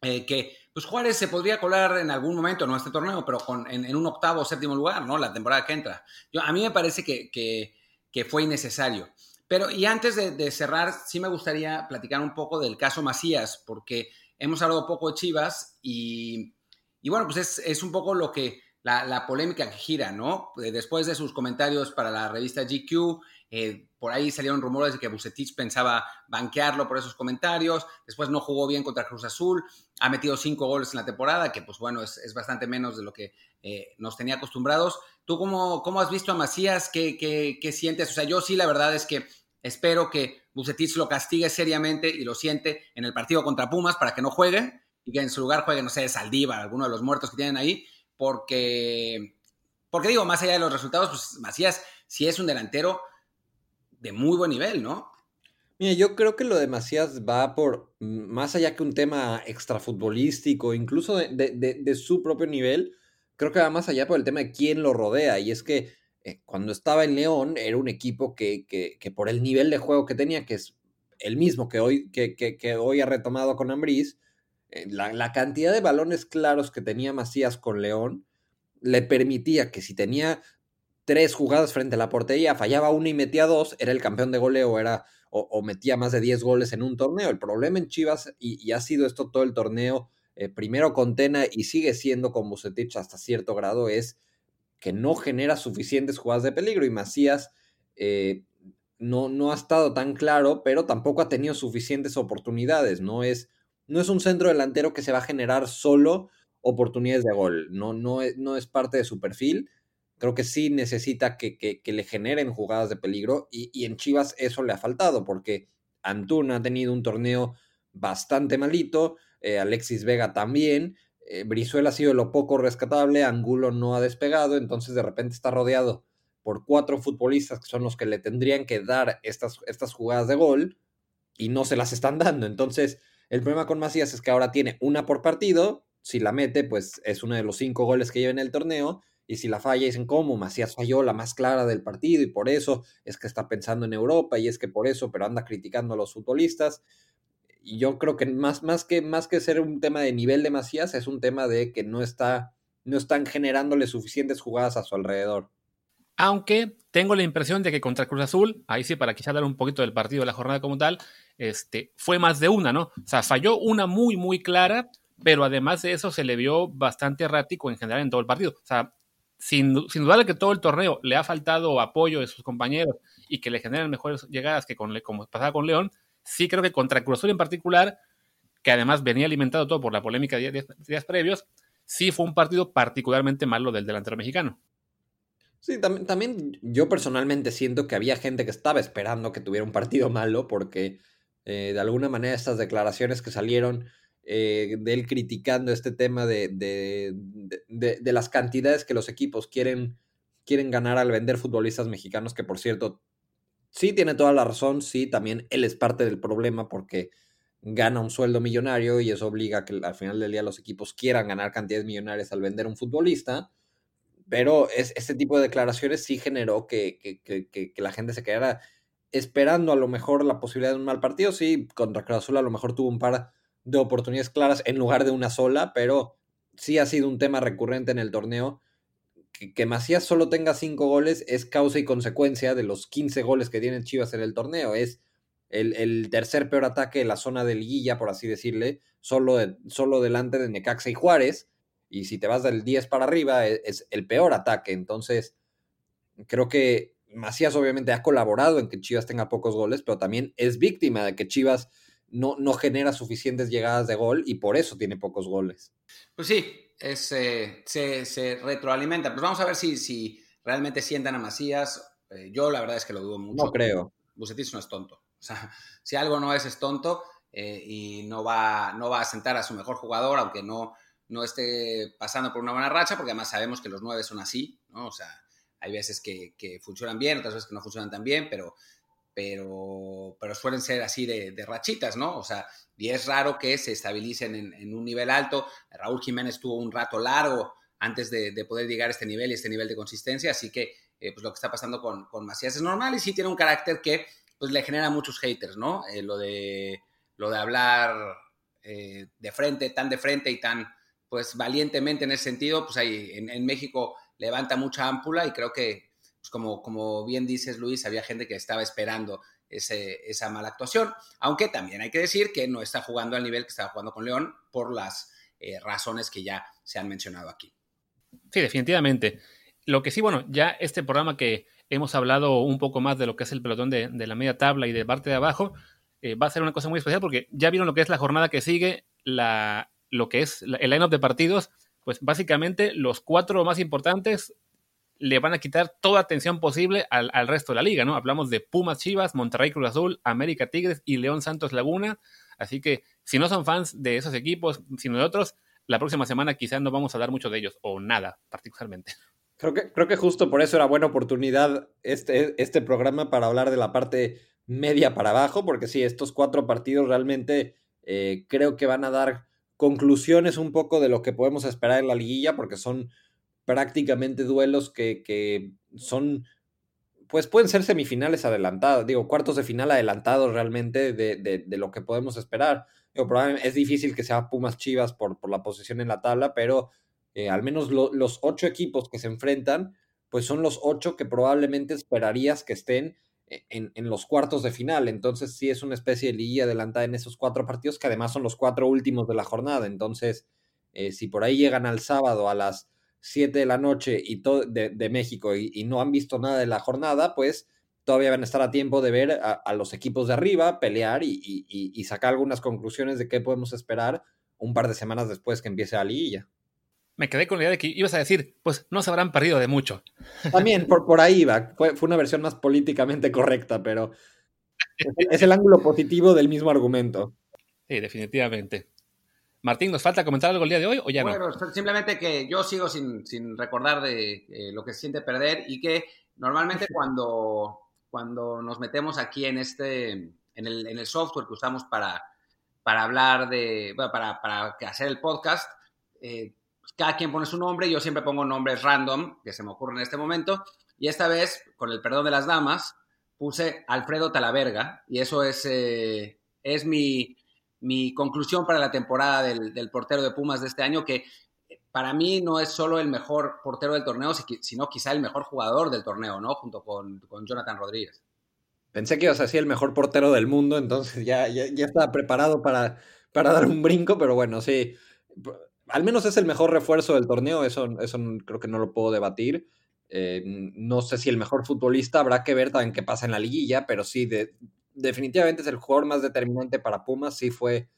eh, que pues Juárez se podría colar en algún momento, no este torneo, pero con, en, un octavo o séptimo lugar, ¿no? La temporada que entra. A mí me parece que, que, fue innecesario. Pero, y antes de, cerrar, sí me gustaría platicar un poco del caso Macías, porque hemos hablado poco de Chivas y, y bueno, pues es, es, un poco lo que la, polémica que gira, ¿no? Eh, después de sus comentarios para la revista GQ, eh, por ahí salieron rumores de que Bucetich pensaba banquearlo por esos comentarios, después no jugó bien contra Cruz Azul, ha metido cinco goles en la temporada, que pues bueno, es, bastante menos de lo que eh, nos tenía acostumbrados. ¿Tú cómo, cómo, has visto a Macías? ¿Qué, ¿Qué, sientes? O sea, yo sí la verdad es que espero que Bucetich lo castigue seriamente y lo siente en el partido contra Pumas para que no juegue y que en su lugar juegue, no sé, Saldívar, alguno de los muertos que tienen ahí, porque, porque digo, más allá de los resultados, pues Macías sí es un delantero de muy buen nivel, ¿no? Mira, yo creo que lo de Macías va por más allá que un tema extrafutbolístico, incluso de, su propio nivel, creo que va más allá por el tema de quién lo rodea. Y es que eh, cuando estaba en León era un equipo que, que, por el nivel de juego que tenía, que es el mismo que hoy, que, que hoy ha retomado con Ambriz, eh, la, cantidad de balones claros que tenía Macías con León le permitía que si tenía tres jugadas frente a la portería, fallaba una y metía dos, era el campeón de goleo, era o, metía más de 10 goles en un torneo. El problema en Chivas, y, ha sido esto todo el torneo, eh, primero con Tena y sigue siendo con Bucetich hasta cierto grado, es que no genera suficientes jugadas de peligro y Macías eh, no, no ha estado tan claro, pero tampoco ha tenido suficientes oportunidades, no es no es un centro delantero que se va a generar solo oportunidades de gol. No, no, es, no es parte de su perfil. Creo que sí necesita que, le generen jugadas de peligro y, en Chivas eso le ha faltado porque Antuna ha tenido un torneo bastante malito, eh, Alexis Vega también, eh, Brizuela ha sido lo poco rescatable, Angulo no ha despegado, entonces de repente está rodeado por cuatro futbolistas que son los que le tendrían que dar estas, estas jugadas de gol y no se las están dando. Entonces, el problema con Macías es que ahora tiene una por partido. Si la mete, pues es uno de los cinco goles que lleva en el torneo. Y si la falla, dicen cómo Macías falló la más clara del partido y por eso es que está pensando en Europa y es que por eso, pero anda criticando a los futbolistas. Y yo creo que más, más, que más que ser un tema de nivel de Macías, es un tema de que no está, no están generándole suficientes jugadas a su alrededor. Aunque tengo la impresión de que contra Cruz Azul, ahí sí, para quizá hablar un poquito del partido de la jornada como tal, este, fue más de una, ¿no? O sea, falló una muy, muy clara, pero además de eso se le vio bastante errático en general en todo el partido. O sea, sin, sin duda que todo el torneo le ha faltado apoyo de sus compañeros y que le generan mejores llegadas que con, como pasaba con León, sí creo que contra Cruz en particular, que además venía alimentado todo por la polémica de días, previos, sí fue un partido particularmente malo del delantero mexicano. Sí, también, también, yo personalmente siento que había gente que estaba esperando que tuviera un partido malo porque eh, de alguna manera estas declaraciones que salieron eh, de él criticando este tema de, de, las cantidades que los equipos quieren, quieren ganar al vender futbolistas mexicanos, que por cierto, sí tiene toda la razón, sí, también él es parte del problema porque gana un sueldo millonario y eso obliga a que al final del día los equipos quieran ganar cantidades millonarias al vender un futbolista. Pero es, este tipo de declaraciones sí generó que, que, la gente se quedara esperando a lo mejor la posibilidad de un mal partido. Sí, contra Cruz Azul a lo mejor tuvo un par de oportunidades claras en lugar de una sola, pero sí ha sido un tema recurrente en el torneo. Que, que Macías solo tenga cinco goles es causa y consecuencia de los 15 goles que tiene Chivas en el torneo. Es el, tercer peor ataque de la zona de liguilla, por así decirle, solo, solo delante de Necaxa y Juárez. Y si te vas del 10 para arriba, es, es, el peor ataque. Entonces, creo que Macías obviamente ha colaborado en que Chivas tenga pocos goles, pero también es víctima de que Chivas no, no genera suficientes llegadas de gol y por eso tiene pocos goles. Pues sí, es, eh, se, retroalimenta. Pues vamos a ver si, si realmente sientan a Macías. Eh, yo la verdad es que lo dudo mucho. No creo. Bucetis no es tonto. O sea, si algo no es, es tonto eh, y no va, no va a sentar a su mejor jugador, aunque no, no esté pasando por una buena racha, porque además sabemos que los nueve son así, ¿no? O sea, hay veces que, funcionan bien, otras veces que no funcionan tan bien, pero, pero, pero suelen ser así de, rachitas, ¿no? O sea, y es raro que se estabilicen en, un nivel alto. Raúl Jiménez tuvo un rato largo antes de, poder llegar a este nivel y este nivel de consistencia, así que eh, pues lo que está pasando con, con Macías es normal y sí tiene un carácter que pues le genera muchos haters, ¿no? Eh, lo, de, lo de hablar eh, de frente, tan de frente y tan, pues, valientemente en ese sentido, pues ahí en, México levanta mucha ámpula y creo que, pues, como, como bien dices, Luis, había gente que estaba esperando esa mala actuación, aunque también hay que decir que no está jugando al nivel que estaba jugando con León por las eh, razones que ya se han mencionado aquí. Sí, definitivamente. Lo que sí, bueno, ya este programa que hemos hablado un poco más de lo que es el pelotón de, la media tabla y de parte de abajo, eh, va a ser una cosa muy especial porque ya vieron lo que es la jornada que sigue, la, lo que es el line-up de partidos, pues básicamente los cuatro más importantes le van a quitar toda atención posible al, resto de la liga, ¿no? Hablamos de Pumas Chivas, Monterrey Cruz Azul, América Tigres y León Santos Laguna. Así que si no son fans de esos equipos, sino de otros, la próxima semana quizás no vamos a dar mucho de ellos, o nada particularmente. Creo que, creo que justo por eso era buena oportunidad este, este programa para hablar de la parte media para abajo, porque sí, estos cuatro partidos realmente eh, creo que van a dar conclusiones un poco de lo que podemos esperar en la liguilla, porque son prácticamente duelos que, que son, pues pueden ser semifinales adelantados, digo, cuartos de final adelantados realmente de, de, de lo que podemos esperar. Digo, probablemente es difícil que sea Pumas Chivas por, por la posición en la tabla, pero eh, al menos los ocho equipos que se enfrentan, pues son los ocho que probablemente esperarías que estén e, en, los cuartos de final. Entonces sí es una especie de liga adelantada en esos cuatro partidos, que además son los cuatro últimos de la jornada. Entonces, eh, si por ahí llegan al sábado a las siete de la noche y de, México y, no han visto nada de la jornada, pues todavía van a estar a tiempo de ver a, los equipos de arriba pelear y, y, sacar algunas conclusiones de qué podemos esperar un par de semanas después que empiece la liguilla me quedé con la idea de que ibas a decir, pues no se habrán perdido de mucho. También, por, por ahí va. Fue, una versión más políticamente correcta, pero es el ángulo positivo del mismo argumento. Sí, definitivamente. Martín, ¿nos falta comentar algo el día de hoy o ya bueno, simplemente que yo sigo sin, recordar de eh, lo que se siente perder y que normalmente cuando, cuando nos metemos aquí en este, en el, en el software que usamos para, para hablar de, bueno, para, para hacer el podcast, eh, cada quien pone su nombre, yo siempre pongo nombres random que se me ocurren en este momento, y esta vez, con el perdón de las damas, puse Alfredo Talaverga, y eso es, eh, es mi, mi, conclusión para la temporada del, portero de Pumas de este año, que para mí no es solo el mejor portero del torneo, sino quizá el mejor jugador del torneo, ¿no? Junto con, Jonathan Rodríguez. Pensé que ibas a decir el mejor portero del mundo, entonces ya, ya, estaba preparado para, para dar un brinco, pero bueno, sí al menos es el mejor refuerzo del torneo, eso, eso creo que no lo puedo debatir. Eh, no sé si el mejor futbolista, habrá que ver también qué pasa en la liguilla, pero sí, definitivamente es el jugador más determinante para Pumas, sí fue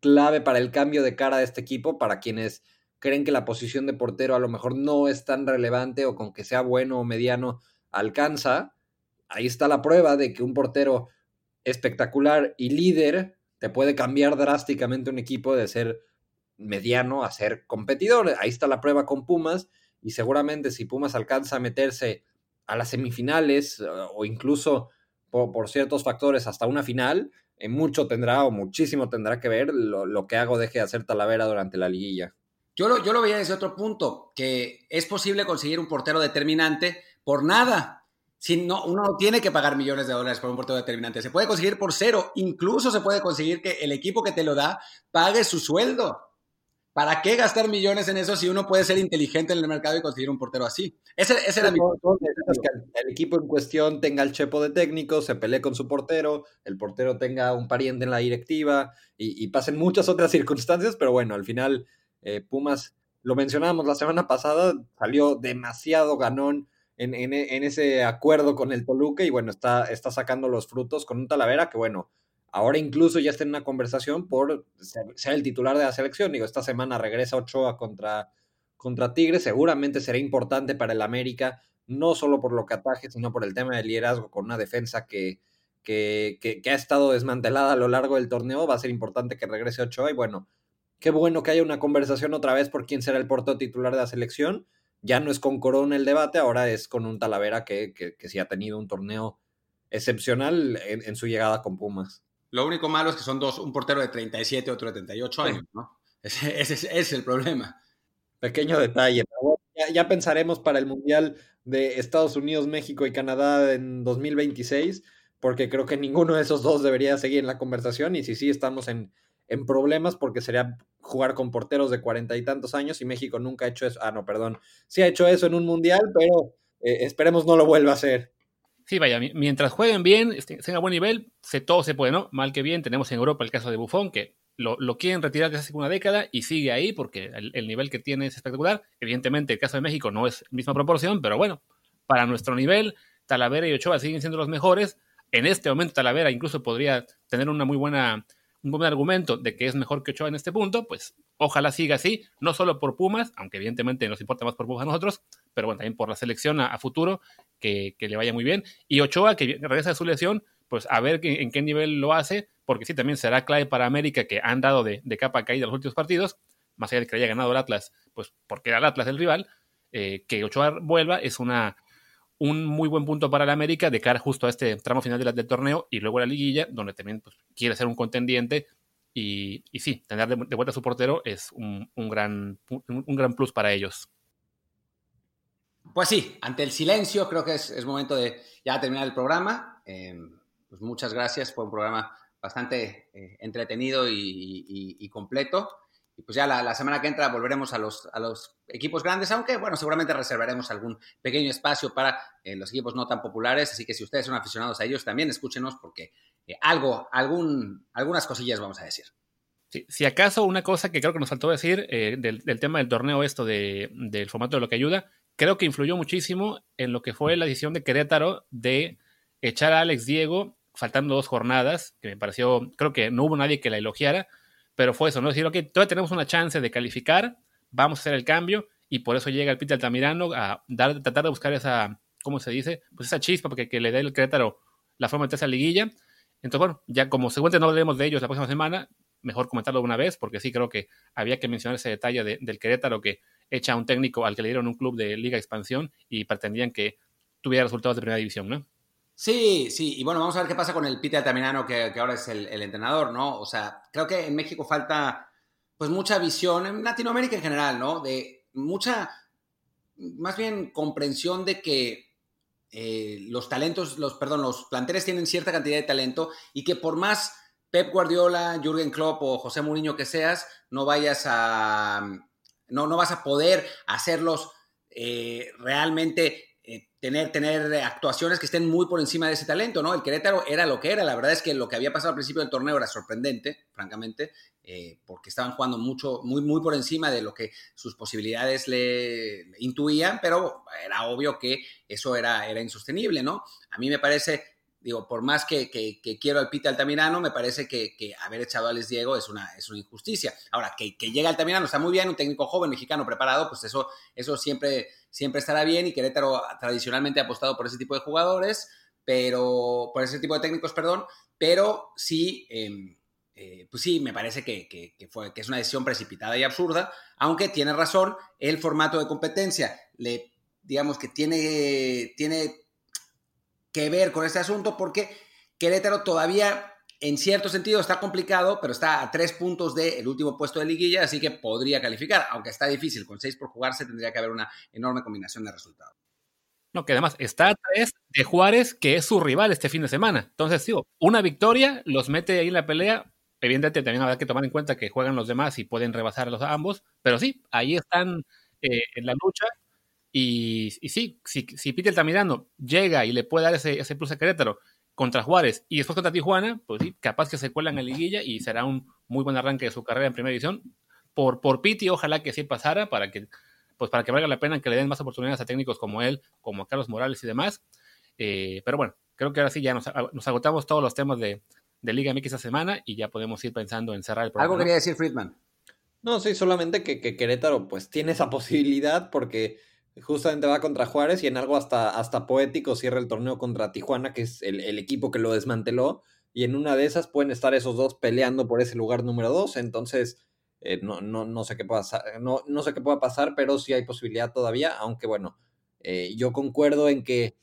clave para el cambio de cara de este equipo, para quienes creen que la posición de portero a lo mejor no es tan relevante o con que sea bueno o mediano alcanza. Ahí está la prueba de que un portero espectacular y líder te puede cambiar drásticamente un equipo de ser mediano a ser competidor. Ahí está la prueba con Pumas y seguramente si Pumas alcanza a meterse a las semifinales eh, o incluso por, ciertos factores hasta una final, eh, mucho tendrá o muchísimo tendrá que ver lo, que hago deje de hacer Talavera durante la liguilla. Yo lo, yo lo veía desde otro punto, que es posible conseguir un portero determinante por nada. Si no, uno no tiene que pagar millones de dólares por un portero determinante. Se puede conseguir por cero. Incluso se puede conseguir que el equipo que te lo da pague su sueldo. ¿Para qué gastar millones en eso si uno puede ser inteligente en el mercado y conseguir un portero así? Ese, era mi que el equipo en cuestión tenga el chepo de técnico, se pelee con su portero, el portero tenga un pariente en la directiva y, pasen muchas otras circunstancias, pero bueno, al final eh, Pumas, lo mencionábamos la semana pasada, salió demasiado ganón en, en, ese acuerdo con el Toluca y bueno, está, está sacando los frutos con un Talavera que bueno, ahora incluso ya está en una conversación por ser, el titular de la selección. Digo, esta semana regresa Ochoa contra, contra Tigres, seguramente será importante para el América, no solo por lo que ataje, sino por el tema del liderazgo con una defensa que, que, que, ha estado desmantelada a lo largo del torneo. Va a ser importante que regrese Ochoa y bueno, qué bueno que haya una conversación otra vez por quién será el porto titular de la selección. Ya no es con Corona el debate, ahora es con un Talavera que, que, sí ha tenido un torneo excepcional en su llegada con Pumas. Lo único malo es que son dos, un portero de 37, otro de 38 años, ¿no? Ese, es el problema. Pequeño detalle. ya, pensaremos para el Mundial de Estados Unidos, México y Canadá en 2026, porque creo que ninguno de esos dos debería seguir en la conversación y si sí estamos en, en problemas porque sería jugar con porteros de cuarenta y tantos años y México nunca ha hecho eso. Ah, no, perdón. Sí ha hecho eso en un Mundial, pero eh, esperemos no lo vuelva a hacer. Sí, vaya, mientras jueguen bien, este, tengan buen nivel, se, todo se puede, ¿no? Mal que bien, tenemos en Europa el caso de Buffon, que lo, quieren retirar desde hace una década y sigue ahí porque el, nivel que tiene es espectacular. Evidentemente, el caso de México no es misma proporción, pero bueno, para nuestro nivel, Talavera y Ochoa siguen siendo los mejores. En este momento, Talavera incluso podría tener una muy buena, un buen argumento de que es mejor que Ochoa en este punto, pues ojalá siga así, no solo por Pumas, aunque evidentemente nos importa más por Pumas a nosotros, pero bueno, también por la selección a, futuro, que, le vaya muy bien. Y Ochoa, que regresa de su lesión, pues a ver en qué nivel lo hace, porque sí, también será clave para América, que han dado de, capa caída los últimos partidos, más allá de que haya ganado el Atlas, pues porque era el Atlas el rival, eh, que Ochoa vuelva es una, un muy buen punto para el América de cara justo a este tramo final del torneo y luego la liguilla, donde también pues, quiere ser un contendiente. Y, y sí, tener de, vuelta a su portero es un, gran, un gran plus para ellos. Pues sí, ante el silencio creo que es, momento de ya terminar el programa. Em, pues muchas gracias, fue un programa bastante eh, entretenido y, completo. Y pues ya la, semana que entra volveremos a los, a los equipos grandes, aunque bueno, seguramente reservaremos algún pequeño espacio para eh, los equipos no tan populares. Así que si ustedes son aficionados a ellos, también escúchenos porque eh, algo, algún, algunas cosillas vamos a decir. si acaso una cosa que creo que nos faltó decir del, tema del torneo esto del formato de lo que ayuda, creo que influyó muchísimo en lo que fue la decisión de Querétaro de echar a Alex Diego faltando dos jornadas, que me pareció, creo que no hubo nadie que la elogiara, pero fue eso, ¿no? Decir, ok, todavía tenemos una chance de calificar, vamos a hacer el cambio, y por eso llega el Peter Altamirano a dar, tratar de buscar esa, ¿cómo se dice? Pues esa chispa porque que le dé el Querétaro la forma de meterse a liguilla. Entonces, bueno, ya como seguramente no hablaremos de ellos la próxima semana, mejor comentarlo de una vez, porque sí creo que había que mencionar ese detalle del Querétaro que echa a un técnico al que le dieron un club de Liga Expansión y pretendían que tuviera resultados de primera división, ¿no? Sí, sí, y bueno, vamos a ver qué pasa con el Peter Taminano, que, que ahora es el, entrenador, ¿no? O sea, creo que en México falta pues mucha visión, en Latinoamérica en general, ¿no? De mucha, más bien comprensión de que eh, los talentos, los, perdón, los planteles tienen cierta cantidad de talento y que por más Pep Guardiola, Jürgen Klopp o José Mourinho que seas, no vayas a, no, no vas a poder hacerlos eh, realmente tener, tener actuaciones que estén muy por encima de ese talento, ¿no? El Querétaro era lo que era. La verdad es que lo que había pasado al principio del torneo era sorprendente, francamente, eh, porque estaban jugando mucho, muy, muy por encima de lo que sus posibilidades le, intuían, pero era obvio que eso era, era insostenible, ¿no? A mí me parece digo, por más que, quiero al Pita Altamirano, me parece que, haber echado a Alex Diego es una, es una injusticia. Ahora, que, que llegue Altamirano está muy bien, un técnico joven mexicano preparado, pues eso, eso siempre, siempre estará bien y Querétaro tradicionalmente ha apostado por ese tipo de jugadores, pero por ese tipo de técnicos, perdón, pero sí, em, eh, pues sí, me parece que, fue, que es una decisión precipitada y absurda, aunque tiene razón, el formato de competencia le digamos que tiene, tiene que ver con este asunto porque Querétaro todavía en cierto sentido está complicado, pero está a tres puntos del último puesto de liguilla, así que podría calificar, aunque está difícil, con seis por jugarse tendría que haber una enorme combinación de resultados. No, que además está a tres de Juárez, que es su rival este fin de semana. Entonces, digo, una victoria los mete ahí en la pelea. Evidentemente también habrá que tomar en cuenta que juegan los demás y pueden rebasar a ambos, pero sí, ahí están eh, en la lucha. Y, sí, si, si Peter Tamirano llega y le puede dar ese, ese plus a Querétaro contra Juárez y después contra Tijuana, pues sí, capaz que se cuelan en liguilla y será un muy buen arranque de su carrera en primera división. Por, por Piti, ojalá que sí pasara para que, pues para que valga la pena que le den más oportunidades a técnicos como él, como a Carlos Morales y demás. Eh, pero bueno, creo que ahora sí ya nos, agotamos todos los temas de, de, Liga MX esta semana y ya podemos ir pensando en cerrar el programa. Algo quería decir Friedman. No, sí, solamente que, que Querétaro pues tiene esa posibilidad porque Justamente va contra Juárez y en algo hasta, hasta poético cierra el torneo contra Tijuana, que es el, equipo que lo desmanteló. Y en una de esas pueden estar esos dos peleando por ese lugar número dos. Entonces, eh, no, no, no, sé qué pueda, no, no sé qué pueda pasar, pero sí hay posibilidad todavía. Aunque bueno, eh, yo concuerdo en que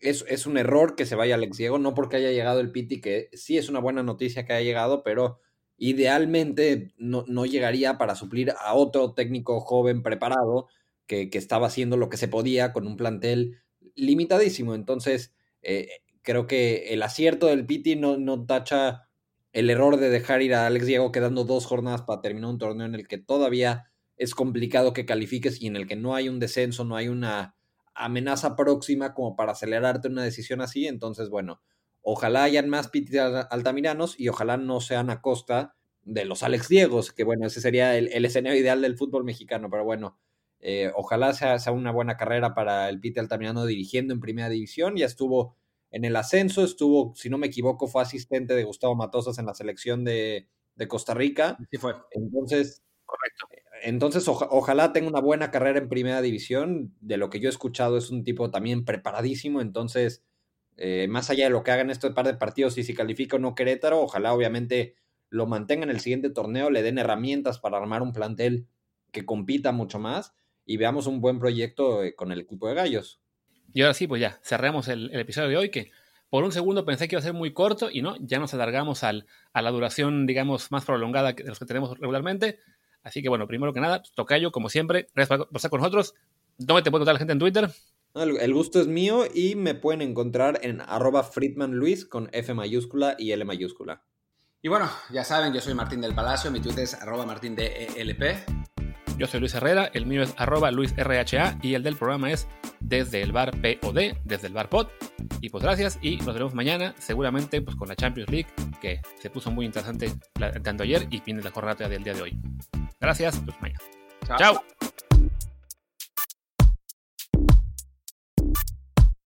es, es, un error que se vaya Alex Diego, no porque haya llegado el Piti, que sí es una buena noticia que haya llegado, pero idealmente no, no llegaría para suplir a otro técnico joven preparado que, estaba haciendo lo que se podía con un plantel limitadísimo. Entonces, eh, creo que el acierto del Piti no, no tacha el error de dejar ir a Alex Diego quedando dos jornadas para terminar un torneo en el que todavía es complicado que califiques y en el que no hay un descenso, no hay una amenaza próxima como para acelerarte una decisión así. Entonces, bueno, ojalá hayan más Piti altamiranos y ojalá no sean a costa de los Alex Diegos, que bueno, ese sería el, el escenario ideal del fútbol mexicano, pero bueno, eh, ojalá sea, sea, una buena carrera para el Pite Altamirano dirigiendo en primera división. Ya estuvo en el ascenso, estuvo, si no me equivoco, fue asistente de Gustavo Matosas en la selección de, Costa Rica. Sí fue. Entonces, correcto. Entonces, ojalá tenga una buena carrera en primera división. De lo que yo he escuchado, es un tipo también preparadísimo. Entonces, eh, más allá de lo que hagan estos par de partidos y si califica o no Querétaro, ojalá obviamente lo mantenga en el siguiente torneo, le den herramientas para armar un plantel que compita mucho más y veamos un buen proyecto eh, con el equipo de Gallos. Y ahora sí, pues ya, cerramos el, episodio de hoy, que por un segundo pensé que iba a ser muy corto y no, ya nos alargamos al, a la duración, digamos, más prolongada de los que tenemos regularmente. Así que bueno, primero que nada, pues, Tocayo, como siempre, gracias por estar con nosotros. ¿Dónde te puede encontrar la gente en Twitter? El gusto es mío y me pueden encontrar en arroba Luis con F mayúscula y L mayúscula. Y bueno, ya saben, yo soy Martín del Palacio, mi Twitter es arroba martín de ELP. Yo soy Luis Herrera, el mío es arroba luisrha y el del programa es desde el bar POD, desde el bar POD. Y pues gracias y nos vemos mañana, seguramente pues con la Champions League, que se puso muy interesante tanto ayer y viene la jornada del día de hoy. Gracias, pues mañana. Chao.